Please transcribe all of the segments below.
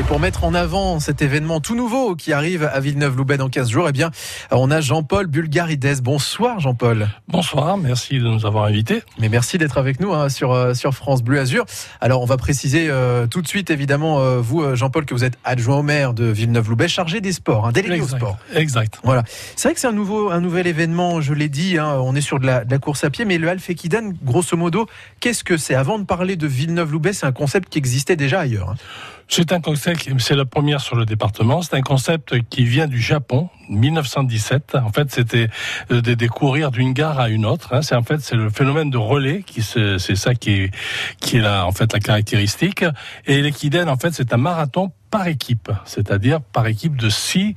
Et pour mettre en avant cet événement tout nouveau qui arrive à Villeneuve-Loubet dans 15 jours, eh bien, on a Jean-Paul Bulgarides. Bonsoir Jean-Paul. Bonsoir, merci de nous avoir invités. Mais merci d'être avec nous hein, sur, euh, sur France Bleu Azur. Alors on va préciser euh, tout de suite évidemment, euh, vous Jean-Paul, que vous êtes adjoint au maire de Villeneuve-Loubet, chargé des sports, hein, délégué exact, au sport. Exact. Voilà. C'est vrai que c'est un, nouveau, un nouvel événement, je l'ai dit, hein, on est sur de la, de la, course à pied, mais le Half Equidane, grosso modo, qu'est-ce que c'est? Avant de parler de Villeneuve-Loubet, c'est un concept qui existait déjà ailleurs. C'est un concept, c'est la première sur le département. C'est un concept qui vient du Japon, 1917. En fait, c'était de, de, courir d'une gare à une autre. Hein. C'est en fait c'est le phénomène de relais qui c'est ça qui est qui est la en fait la caractéristique. Et l'équidène en fait c'est un marathon par équipe, c'est-à-dire par équipe de six,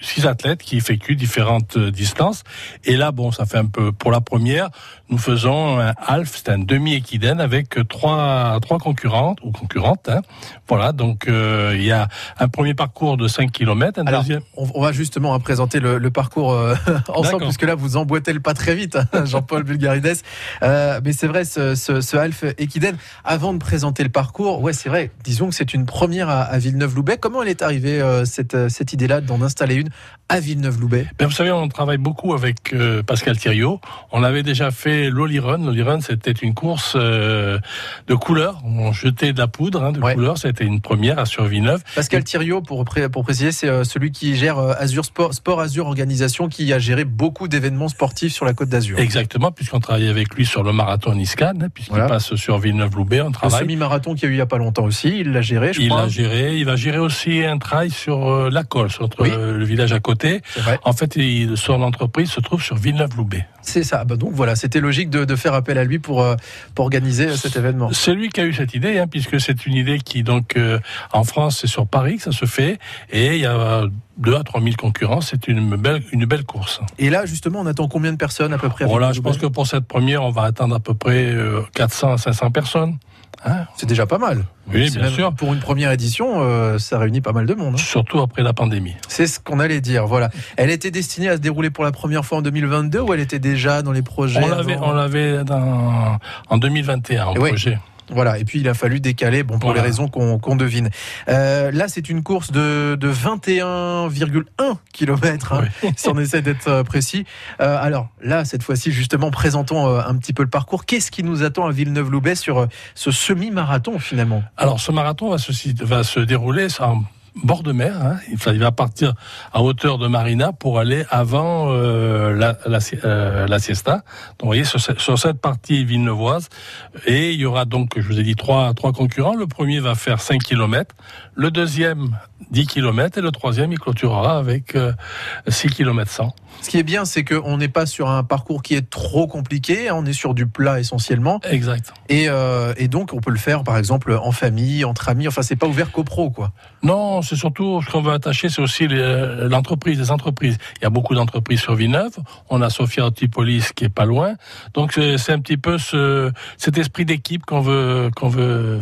six athlètes qui effectuent différentes distances. Et là, bon, ça fait un peu, pour la première, nous faisons un half, c'est un demi-équidène avec trois, trois concurrentes ou concurrentes. Hein. Voilà, donc euh, il y a un premier parcours de 5 km, un Alors, deuxième. On va justement présenter le, le parcours euh, ensemble, puisque là, vous emboîtez le pas très vite, hein, Jean-Paul Bulgarides. Euh, mais c'est vrai, ce, ce, ce half équidène, avant de présenter le parcours, ouais, c'est vrai, disons que c'est une première à, à Villeneuve Villeneuve-Loubet. Comment elle est arrivée, euh, cette, cette idée-là, d'en installer une à Villeneuve-Loubet ben Vous savez, on travaille beaucoup avec euh, Pascal Thiriot. On avait déjà fait l'Olirun. L'Olirun, c'était une course euh, de couleurs. On jetait de la poudre hein, de ouais. couleurs. C'était une première à sur Villeneuve. Pascal Thiriot, pour, pour préciser, c'est euh, celui qui gère Azur Sport, Sport Azur Organisation, qui a géré beaucoup d'événements sportifs sur la Côte d'Azur. Exactement, puisqu'on travaille avec lui sur le marathon Niscan, hein, puisqu'il voilà. passe sur Villeneuve-Loubet. On travaille. Le semi-marathon qu'il y a eu il n'y a pas longtemps aussi, il l'a géré, je il crois. Il l'a géré. Il va gérer aussi un trail sur euh, la sur oui. euh, le village à côté. En fait, il, son entreprise se trouve sur Villeneuve-Loubet. C'est ça. Bah donc voilà, c'était logique de, de, faire appel à lui pour, euh, pour organiser cet événement. C'est lui qui a eu cette idée, hein, puisque c'est une idée qui, donc, euh, en France, c'est sur Paris que ça se fait, et il y a 2 à 3 000 concurrents. C'est une belle, une belle course. Et là, justement, on attend combien de personnes à peu près Voilà, je pense que pour cette première, on va attendre à peu près 400 à 500 personnes. Hein c'est déjà pas mal. Oui, bien sûr. Pour une première édition, euh, ça réunit pas mal de monde. Hein. Surtout après la pandémie. C'est ce qu'on allait dire. Voilà. Elle était destinée à se dérouler pour la première fois en 2022 ou elle était déjà dans les projets On l'avait, l'avait en 2021 en projet. Voilà, et puis il a fallu décaler, bon, pour voilà. les raisons qu'on qu devine. Euh, là, c'est une course de, de 21,1 km, hein, oui. si on essaie d'être précis. Euh, alors là, cette fois-ci, justement, présentons euh, un petit peu le parcours. Qu'est-ce qui nous attend à Villeneuve-Loubet sur euh, ce semi-marathon, finalement? Alors, ce marathon va se, va se dérouler en bord de mer. Hein. Il va partir à hauteur de Marina pour aller avant euh, la, la, euh, la, siesta. Donc, vous voyez, sur, cette partie villeneuvoise. Et il y aura donc, je vous ai dit, trois, trois concurrents. Le premier va faire 5 km. Le deuxième, 10 km. Et le troisième, il clôturera avec euh, 6 km 100. Ce qui est bien, c'est qu'on n'est pas sur un parcours qui est trop compliqué. On est sur du plat essentiellement. Exact. Et, euh, et donc, on peut le faire, par exemple, en famille, entre amis. Enfin, c'est pas ouvert qu'aux pros, quoi. Non, c'est surtout ce qu'on veut attacher, c'est aussi l'entreprise, les, les entreprises. Il y a beaucoup d'entreprises sur Villeneuve. On a Sophia Antipolis qui est pas loin. Donc, c'est un petit peu ce, cet esprit d'équipe qu'on veut, qu'on veut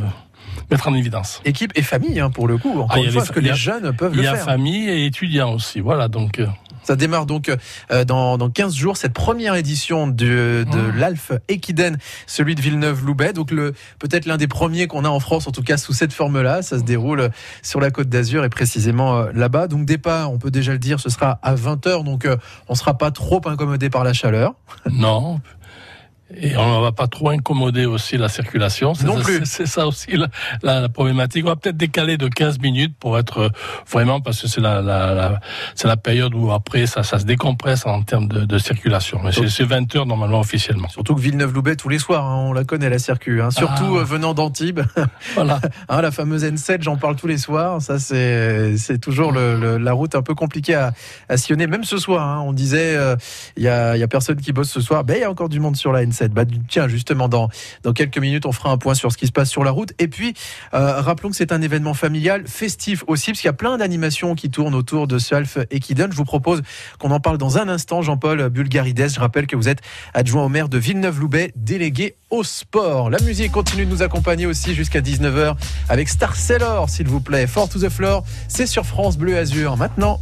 mettre en évidence. Équipe et famille, hein, pour le coup. Encore ah, une fois, parce que les jeunes peuvent le faire. Il y a famille et étudiants aussi. Voilà, donc. Ça démarre donc euh, dans, dans 15 jours, cette première édition de, de mmh. l'Alf Equiden, celui de Villeneuve-Loubet. Donc le peut-être l'un des premiers qu'on a en France, en tout cas sous cette forme-là. Ça se déroule sur la côte d'Azur et précisément euh, là-bas. Donc départ, on peut déjà le dire, ce sera à 20h. Donc euh, on ne sera pas trop incommodé par la chaleur. Non, et on ne va pas trop incommoder aussi la circulation. Non plus. C'est ça aussi la, la, la, problématique. On va peut-être décaler de 15 minutes pour être vraiment, parce que c'est la, la, c'est la période où après ça, ça se décompresse en termes de, de circulation. Mais c'est 20 heures normalement officiellement. Surtout que Villeneuve-Loubet tous les soirs, hein, on la connaît la circuit. Hein. Surtout ah. euh, venant d'Antibes. Voilà. hein, la fameuse N7, j'en parle tous les soirs. Ça c'est c'est toujours le, le, la route un peu compliquée à, à sillonner. Même ce soir, on disait il euh, y, a, y a personne qui bosse ce soir. Ben il y a encore du monde sur la N7. Tiens, justement, dans, dans quelques minutes, on fera un point sur ce qui se passe sur la route. Et puis, euh, rappelons que c'est un événement familial, festif aussi, parce qu'il y a plein d'animations qui tournent autour de ce Alf Equidon. Je vous propose qu'on en parle dans un instant. Jean-Paul Bulgarides, je rappelle que vous êtes adjoint au maire de Villeneuve-Loubet, délégué au sport. La musique continue de nous accompagner aussi jusqu'à 19h avec Star Sailor, s'il vous plaît. Fort to the floor, c'est sur France Bleu Azur. Maintenant.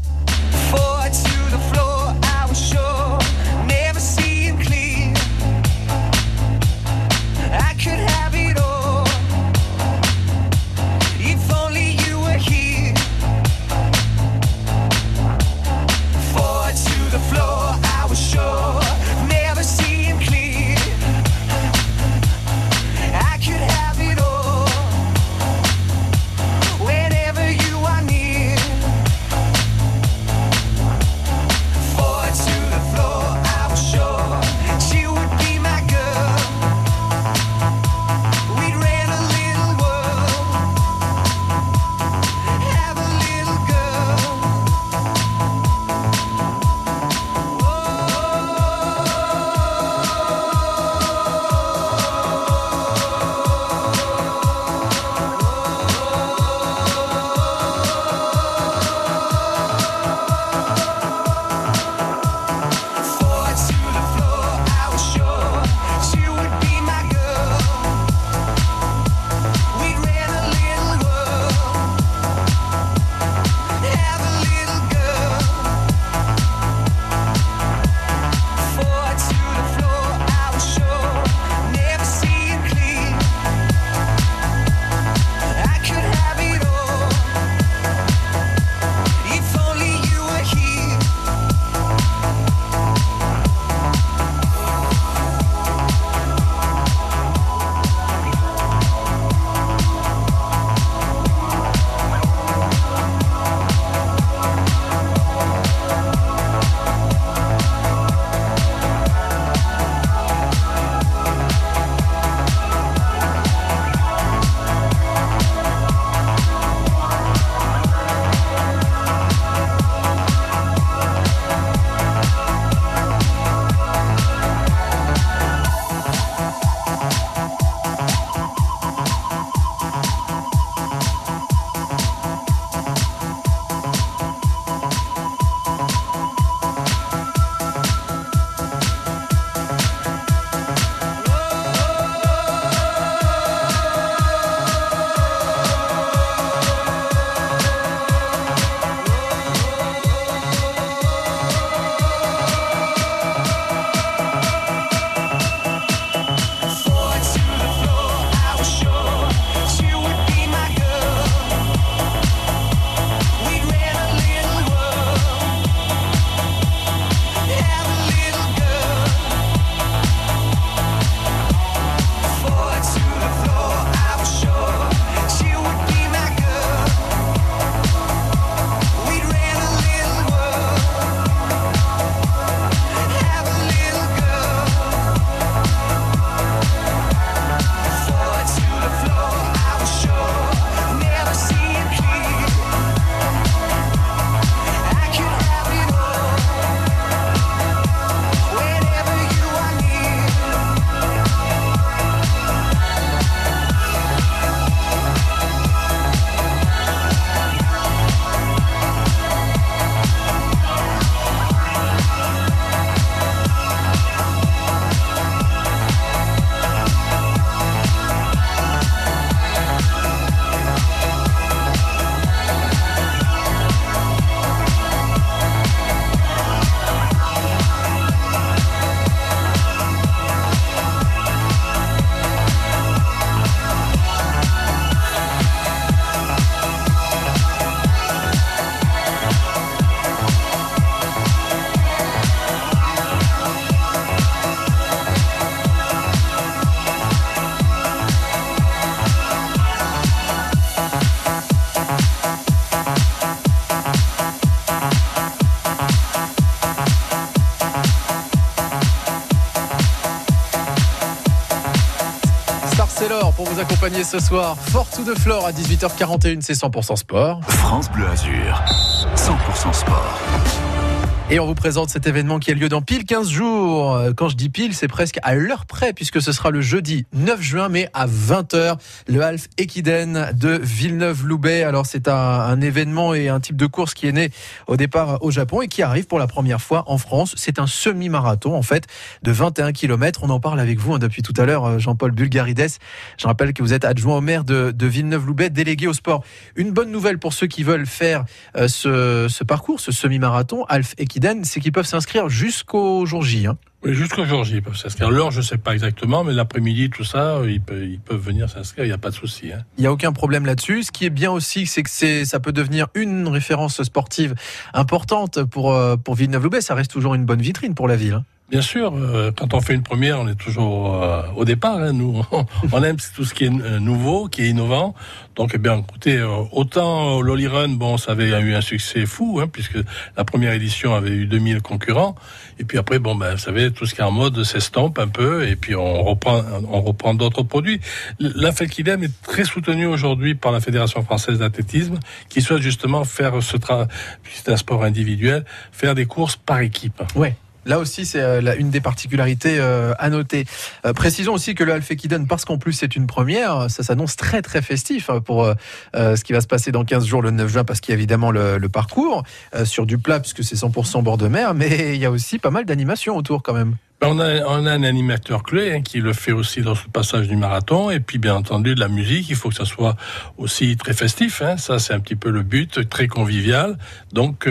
Ce soir. Fort to de Flore à 18h41, c'est 100% sport. France Bleu Azur, 100% sport. Et on vous présente cet événement qui a lieu dans pile 15 jours. Quand je dis pile, c'est presque à l'heure près puisque ce sera le jeudi 9 juin, mais à 20h, le Half Ekiden de Villeneuve-Loubet. Alors c'est un, événement et un type de course qui est né au départ au Japon et qui arrive pour la première fois en France. C'est un semi-marathon en fait de 21 km. On en parle avec vous hein, depuis tout à l'heure, Jean-Paul Bulgarides. Je rappelle que vous êtes adjoint au maire de, Villeneuve-Loubet, délégué au sport. Une bonne nouvelle pour ceux qui veulent faire euh, ce, parcours, ce semi-marathon, Half C'est qu'ils peuvent s'inscrire jusqu'au jour J. Hein. Oui, jusqu'au jour J, ils peuvent s'inscrire. L'heure, je ne sais pas exactement, mais l'après-midi, tout ça, ils peuvent, ils peuvent venir s'inscrire, il n'y a pas de souci. Hein. Il n'y a aucun problème là-dessus. Ce qui est bien aussi, c'est que c'est, ça peut devenir une référence sportive importante pour, euh, pour Villeneuve-Loubet. Ça reste toujours une bonne vitrine pour la ville. Hein. Bien sûr, euh, quand on fait une première, on est toujours euh, au départ. Hein, nous, on aime tout ce qui est euh, nouveau, qui est innovant. Donc, eh bien, écoutez, autant Lolly Run, bon, ça avait eu un succès fou, hein, puisque la première édition avait eu 2000 concurrents. Et puis après, bon, ben, vous savez, tout ce qui est en mode s'estompe un peu, et puis on reprend, on reprend d'autres produits. La Felkidem est très soutenue aujourd'hui par la Fédération française d'athlétisme, qui souhaite justement faire ce travail, c'est un sport individuel, faire des courses par équipe. Ouais. Là aussi, c'est euh, une des particularités euh, à noter. Euh, précisons aussi que le Alfekiden, parce qu'en plus c'est une première, ça s'annonce très très festif hein, pour ce qui va se passer dans 15 jours le 9 juin, parce qu'il y a évidemment le, parcours sur du plat, puisque c'est 100% bord de mer, mais il y a aussi pas mal d'animations autour quand même. Ben, on a, un animateur clé hein, qui le fait aussi dans ce passage du marathon, et puis bien entendu de la musique, il faut que ça soit aussi très festif, hein, ça c'est un petit peu le but, très convivial, donc...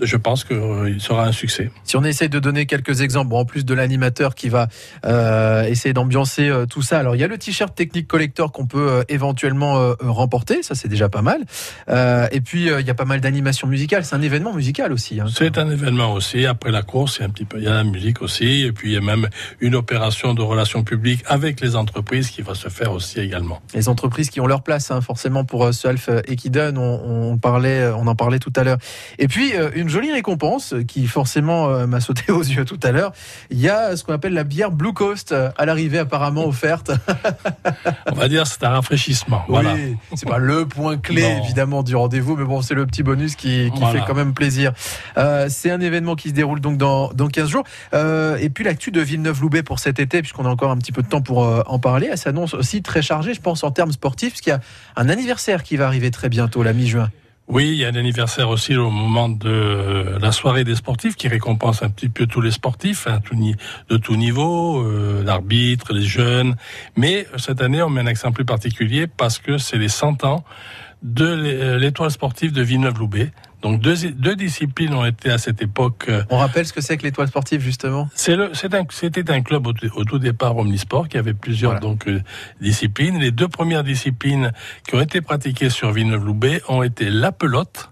je pense qu'il euh, sera un succès. Si on essaye de donner quelques exemples, bon, en plus de l'animateur qui va euh, essayer d'ambiancer euh, tout ça, alors il y a le t-shirt technique collector qu'on peut éventuellement remporter, ça c'est déjà pas mal. et puis il y a pas mal d'animations musicales, c'est un événement musical aussi. Hein. C'est un événement aussi. Après la course, il y a un petit peu, il y a la musique aussi, et puis il y a même une opération de relations publiques avec les entreprises qui va se faire aussi également. Les entreprises qui ont leur place, hein, forcément pour ce Half Equidon, on, on, parlait, on en parlait tout à l'heure. Et puis une une jolie récompense qui forcément euh, m'a sauté aux yeux tout à l'heure. Il y a ce qu'on appelle la bière Blue Coast euh, à l'arrivée apparemment offerte. On va dire c'est un rafraîchissement. Voilà. Oui, c'est pas le point clé évidemment du rendez-vous, mais bon c'est le petit bonus qui, qui fait quand même plaisir. Euh, c'est un événement qui se déroule donc dans, dans 15 jours. Euh, et puis l'actu de Villeneuve-Loubet pour cet été, puisqu'on a encore un petit peu de temps pour euh, en parler, elle s'annonce aussi très chargée, je pense en termes sportifs, parce qu'il y a un anniversaire qui va arriver très bientôt, la mi-juin. Oui, il y a un anniversaire aussi au moment de la soirée des sportifs qui récompense un petit peu tous les sportifs hein, de tout niveau, euh, l'arbitre, les jeunes. Mais cette année, on met un accent plus particulier parce que c'est les 100 ans de l'étoile sportive de Villeneuve-Loubet. Donc deux, deux, disciplines ont été à cette époque. Euh, On rappelle ce que c'est que l'étoile sportive justement? C'est le, c'était un, un, club au, au, tout départ Omnisport qui avait plusieurs voilà. donc euh, disciplines. Les deux premières disciplines qui ont été pratiquées sur Villeneuve-Loubet ont été la pelote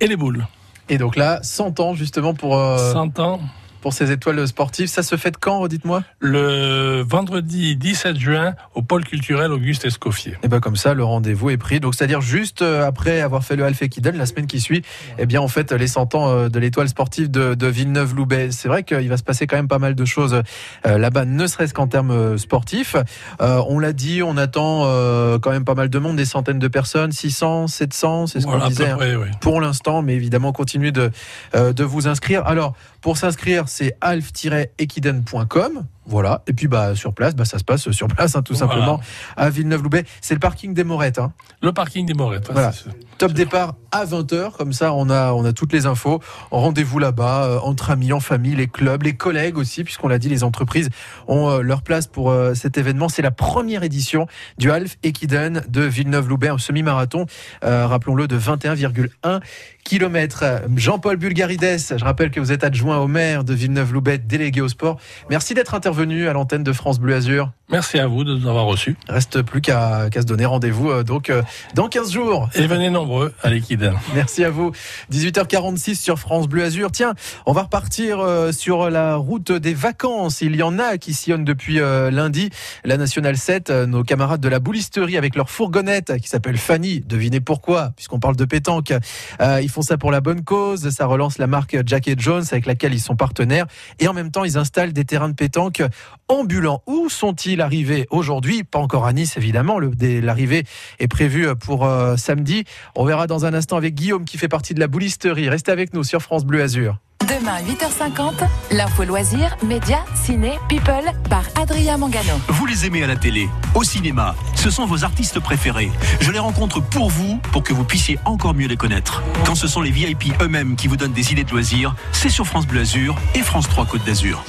et les boules. Et donc là, 100 ans justement pour. Euh... 100 ans pour ces étoiles sportives. Ça se fait quand, dites-moi? Le vendredi 17 juin au pôle culturel Auguste Escoffier. Et bien comme ça, le rendez-vous est pris. Donc c'est-à-dire juste euh, après avoir fait le Alpha Kidden, la semaine qui suit, eh bien en fait les 100 ans euh, de l'étoile sportive de, de Villeneuve-Loubet. C'est vrai qu'il va se passer quand même pas mal de choses euh, là-bas, ne serait-ce qu'en termes sportifs. Euh, on l'a dit, on attend euh, quand même pas mal de monde, des centaines de personnes, 600, 700, c'est ce voilà, qu'on disait près, hein, oui. pour l'instant, mais évidemment continuez de, de vous inscrire. Alors pour s'inscrire, c'est alf-equiden.com. Voilà. Et puis bah sur place, bah ça se passe sur place, hein, tout Voilà. simplement à Villeneuve-Loubet. C'est le parking des Morettes. Hein. Le parking des Morettes. Voilà. Top départ à 20h, comme ça on a, on a toutes les infos. Rendez-vous là-bas, euh, entre amis, en famille, les clubs, les collègues aussi, puisqu'on l'a dit, les entreprises ont euh, leur place pour euh, cet événement. C'est la première édition du Half Equiden de Villeneuve-Loubet, un semi-marathon, rappelons-le, de 21,1 km. Jean-Paul Bulgarides, je rappelle que vous êtes adjoint au maire de Villeneuve-Loubet, délégué au sport. Merci d'être intervenu à l'antenne de France Bleu Azur. Merci à vous de nous avoir reçus. Reste plus qu'à se donner rendez-vous euh, donc euh, dans 15 jours. Et venez nombreux à l'Equiden. Merci à vous. 18h46 sur France Bleu Azur. Tiens, on va repartir euh, sur la route des vacances. Il y en a qui sillonnent depuis lundi la Nationale 7. euh, nos camarades de la boulisterie avec leur fourgonnette qui s'appelle Fanny. Devinez pourquoi, puisqu'on parle de pétanque. Ils font ça pour la bonne cause. Ça relance la marque Jack et Jones avec laquelle ils sont partenaires. Et en même temps, ils installent des terrains de pétanque ambulants. Où sont-ils l'arrivée aujourd'hui, pas encore à Nice évidemment, l'arrivée est prévue pour euh, samedi. On verra dans un instant avec Guillaume qui fait partie de la boulisterie. Restez avec nous sur France Bleu Azur. Demain, 8h50, l'info loisir, médias, ciné, people, par Adrien Mangano. Vous les aimez à la télé, au cinéma, ce sont vos artistes préférés. Je les rencontre pour vous, pour que vous puissiez encore mieux les connaître. Quand ce sont les VIP eux-mêmes qui vous donnent des idées de loisirs, c'est sur France Bleu Azur et France 3 Côte d'Azur.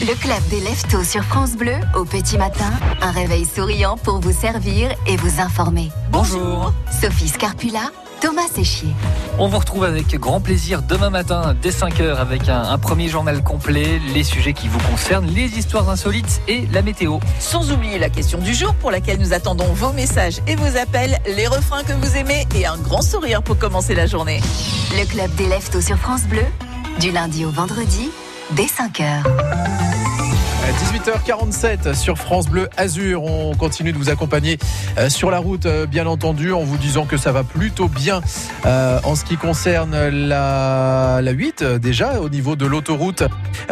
Le club des Leftos sur France Bleu, au petit matin, un réveil souriant pour vous servir et vous informer. Bonjour. Sophie Scarpula Thomas Séchier. On vous retrouve avec grand plaisir demain matin dès 5h avec un, premier journal complet, les sujets qui vous concernent, les histoires insolites et la météo. Sans oublier la question du jour pour laquelle nous attendons vos messages et vos appels, les refrains que vous aimez et un grand sourire pour commencer la journée. Le club des Leftos sur France Bleu, du lundi au vendredi, dès 5h. 18h47 sur France Bleu Azur. On continue de vous accompagner euh, sur la route, euh, bien entendu, en vous disant que ça va plutôt bien euh, en ce qui concerne la, la 8 déjà au niveau de l'autoroute.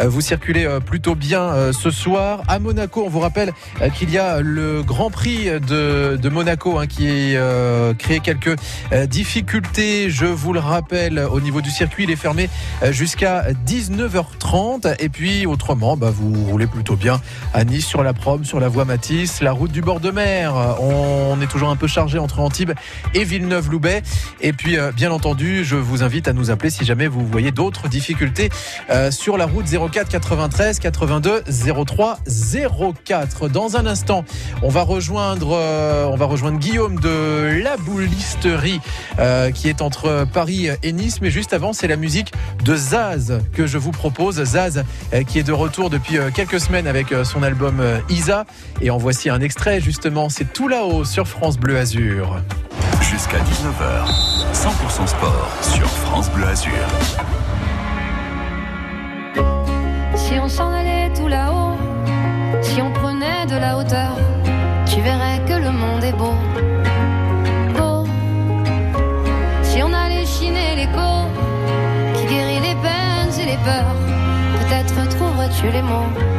Vous circulez plutôt bien ce soir. À Monaco, on vous rappelle qu'il y a le Grand Prix de, de Monaco hein, qui a créé quelques difficultés. Je vous le rappelle, au niveau du circuit, il est fermé jusqu'à 19h30. Et puis autrement, bah, vous roulez plutôt bien à Nice sur la Prom, sur la voie Matisse, la route du bord de mer. On est toujours un peu chargé entre Antibes et Villeneuve-Loubet. Et puis, euh, bien entendu, je vous invite à nous appeler si jamais vous voyez d'autres difficultés euh, sur la route 04 93 82 03 04. Dans un instant, on va rejoindre, euh, on va rejoindre Guillaume de la Boulisterie qui est entre Paris et Nice. Mais juste avant, c'est la musique de Zaz que je vous propose. Zaz qui est de retour depuis quelques semaines avec euh, son album euh, Isa. Et en voici un extrait justement, c'est tout là-haut sur France Bleu Azur. Jusqu'à 19h, 100% sport sur France Bleu Azur. Si on s'en allait tout là-haut, si on prenait de la hauteur, tu verrais que le monde est beau. Beau. Si on allait chiner l'écho qui guérit les peines et les peurs, peut-être trouverais-tu les mots.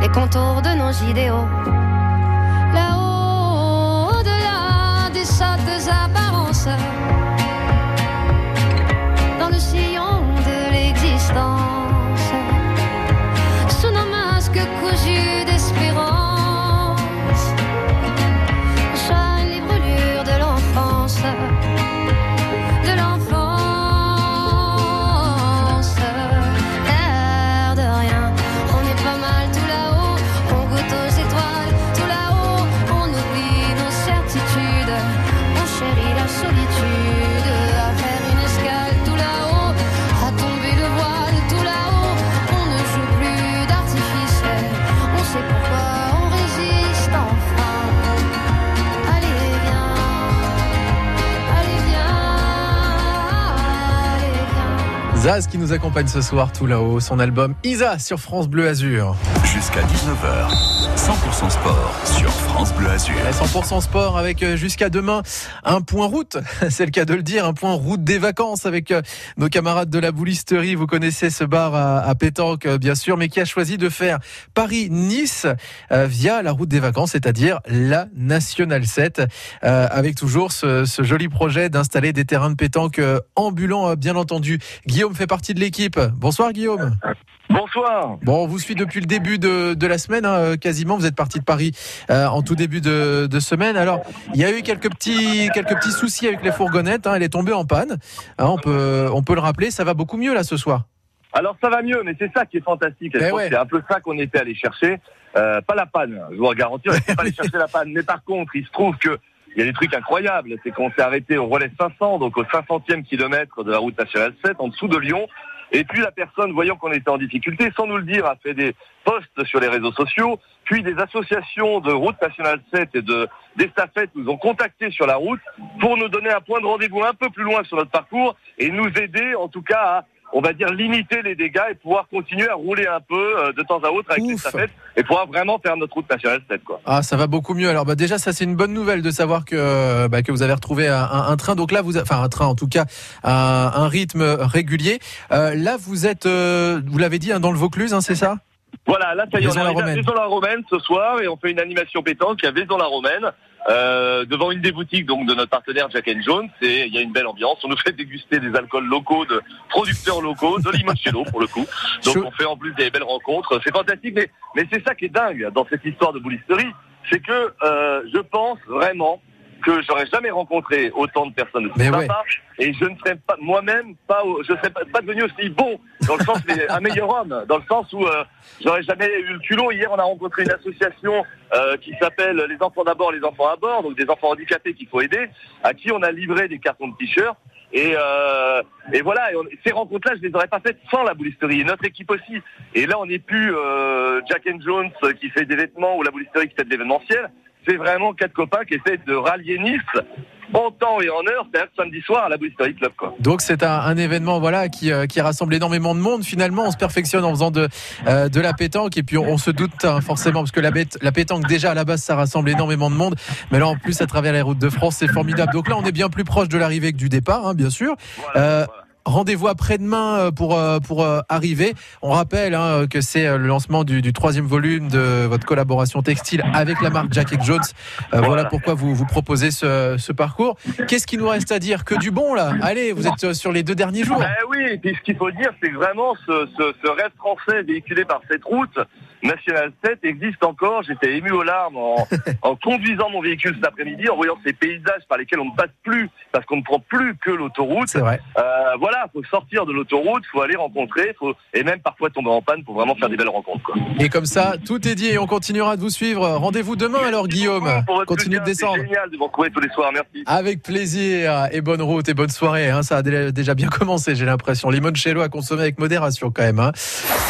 les contours de nos idéaux. Zaz qui nous accompagne ce soir tout là-haut, son album Isa sur France Bleu Azur. Jusqu'à 19h, 100% sport sur France Bleu Azur. 100% sport avec euh, jusqu'à demain un point route, c'est le cas de le dire, un point route des vacances avec euh, nos camarades de la boulisterie. Vous connaissez ce bar à, Pétanque euh, bien sûr, mais qui a choisi de faire Paris-Nice via la route des vacances, c'est-à-dire la Nationale 7, avec toujours ce, ce joli projet d'installer des terrains de pétanque ambulants, bien entendu. Guillaume fait partie de l'équipe. Bonsoir Guillaume. Bonsoir. Bon, on vous suit depuis le début de, de la semaine, hein, quasiment. Vous êtes parti de Paris euh, en tout début de, de, semaine. Alors, il y a eu quelques petits, quelques petits soucis avec les fourgonnettes. Hein. Elle est tombée en panne. Hein, on peut, on peut le rappeler. Ça va beaucoup mieux là ce soir. Alors ça va mieux, mais c'est ça qui est fantastique. Ouais. C'est un peu ça qu'on était allé chercher. Euh, pas la panne, je vous garantis, on n'était pas allé chercher la panne. Mais par contre, il se trouve que il y a des trucs incroyables. C'est qu'on s'est arrêté au relais 500, donc au 500e kilomètre de la route nationale 7, en dessous de Lyon. Et puis la personne, voyant qu'on était en difficulté, sans nous le dire, a fait des posts sur les réseaux sociaux. Puis des associations de route nationale 7 et de d'estafettes nous ont contactés sur la route pour nous donner un point de rendez-vous un peu plus loin sur notre parcours et nous aider, en tout cas, à on va dire limiter les dégâts et pouvoir continuer à rouler un peu euh, de temps à autre avec Ouf. les et pouvoir vraiment faire notre route nationale 7 quoi. Ah, ça va beaucoup mieux. Alors, bah, déjà, ça c'est une bonne nouvelle de savoir que bah, que vous avez retrouvé un, un, train. Donc là, vous, enfin un train en tout cas, un, un rythme régulier. Euh, là, vous êtes, euh, vous l'avez dit, hein, dans le Vaucluse, hein, c'est ça? Voilà, là ça y est, on est à Vaison-la-Romaine. Vaison-la-Romaine ce soir et on fait une animation pétanque à Vaison-la-Romaine. Euh, devant une des boutiques donc de notre partenaire Jack and Jones et il y a une belle ambiance. On nous fait déguster des alcools locaux de producteurs locaux, de limoncello pour le coup. Donc on fait en plus des belles rencontres. C'est fantastique, mais mais c'est ça qui est dingue dans cette histoire de boulisterie, c'est que euh, je pense vraiment que j'aurais jamais rencontré autant de personnes aussi sympas ouais. et je ne serais pas moi-même pas je serais pas, pas devenu aussi bon dans le sens un meilleur homme dans le sens où euh, j'aurais jamais eu le culot hier on a rencontré une association euh, qui s'appelle les enfants d'abord les enfants à bord donc des enfants handicapés qu'il faut aider à qui on a livré des cartons de t-shirts et, euh, et voilà, et on- ces rencontres-là, je les aurais pas faites sans la boulisterie et notre équipe aussi. Et là, on n'est plus euh, Jack and Jones euh, qui fait des vêtements ou la boulisterie qui fait de l'événementiel. C'est vraiment quatre copains qui essaient de rallier Nice en temps et en heure, c'est-à-dire samedi soir à la club. Quoi. Donc c'est un, un événement voilà qui, euh, qui rassemble énormément de monde. Finalement, on se perfectionne en faisant de, euh, de la pétanque et puis on, on se doute hein, forcément parce que la, bête, la pétanque déjà à la base ça rassemble énormément de monde, mais là en plus à travers les routes de France c'est formidable. Donc là on est bien plus proche de l'arrivée que du départ, hein, bien sûr. Voilà, Euh, voilà. Rendez-vous après-demain euh, pour euh, pour euh, arriver. On rappelle hein, que c'est le lancement du, du troisième volume de votre collaboration textile avec la marque Jack and Jones. Euh, voilà. Pourquoi vous vous proposez ce, ce parcours. Qu'est-ce qui nous reste à dire Que du bon là. Allez, vous êtes sur les deux derniers jours. Ben oui, et puis ce qu'il faut dire, c'est vraiment ce, ce, ce rêve français véhiculé par cette route nationale 7 existe encore. J'étais ému aux larmes en, en conduisant mon véhicule cet après-midi, en voyant ces paysages par lesquels on ne passe plus parce qu'on ne prend plus que l'autoroute. C'est vrai. Euh, voilà, faut sortir de l'autoroute, faut aller rencontrer, faut et même parfois tomber en panne pour vraiment faire des belles rencontres. Quoi. Et comme ça, tout est dit et on continuera de vous suivre. Rendez-vous demain alors Guillaume. Continue de descendre. C'est génial de vous retrouver tous les soirs. Merci. Avec plaisir et bonne route et bonne soirée. hein. Ça a dé- déjà bien commencé, j'ai l'impression. Limoncello à consommer avec modération quand même. hein.